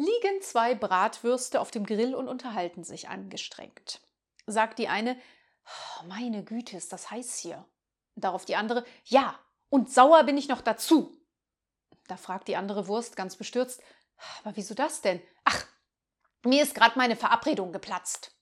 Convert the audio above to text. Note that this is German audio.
liegen zwei Bratwürste auf dem Grill und unterhalten sich angestrengt. Sagt die eine, oh, meine Güte, ist das heiß hier. Darauf die andere, ja, und sauer bin ich noch dazu. Da fragt die andere Wurst ganz bestürzt, aber wieso das denn? Ach, mir ist gerade meine Verabredung geplatzt.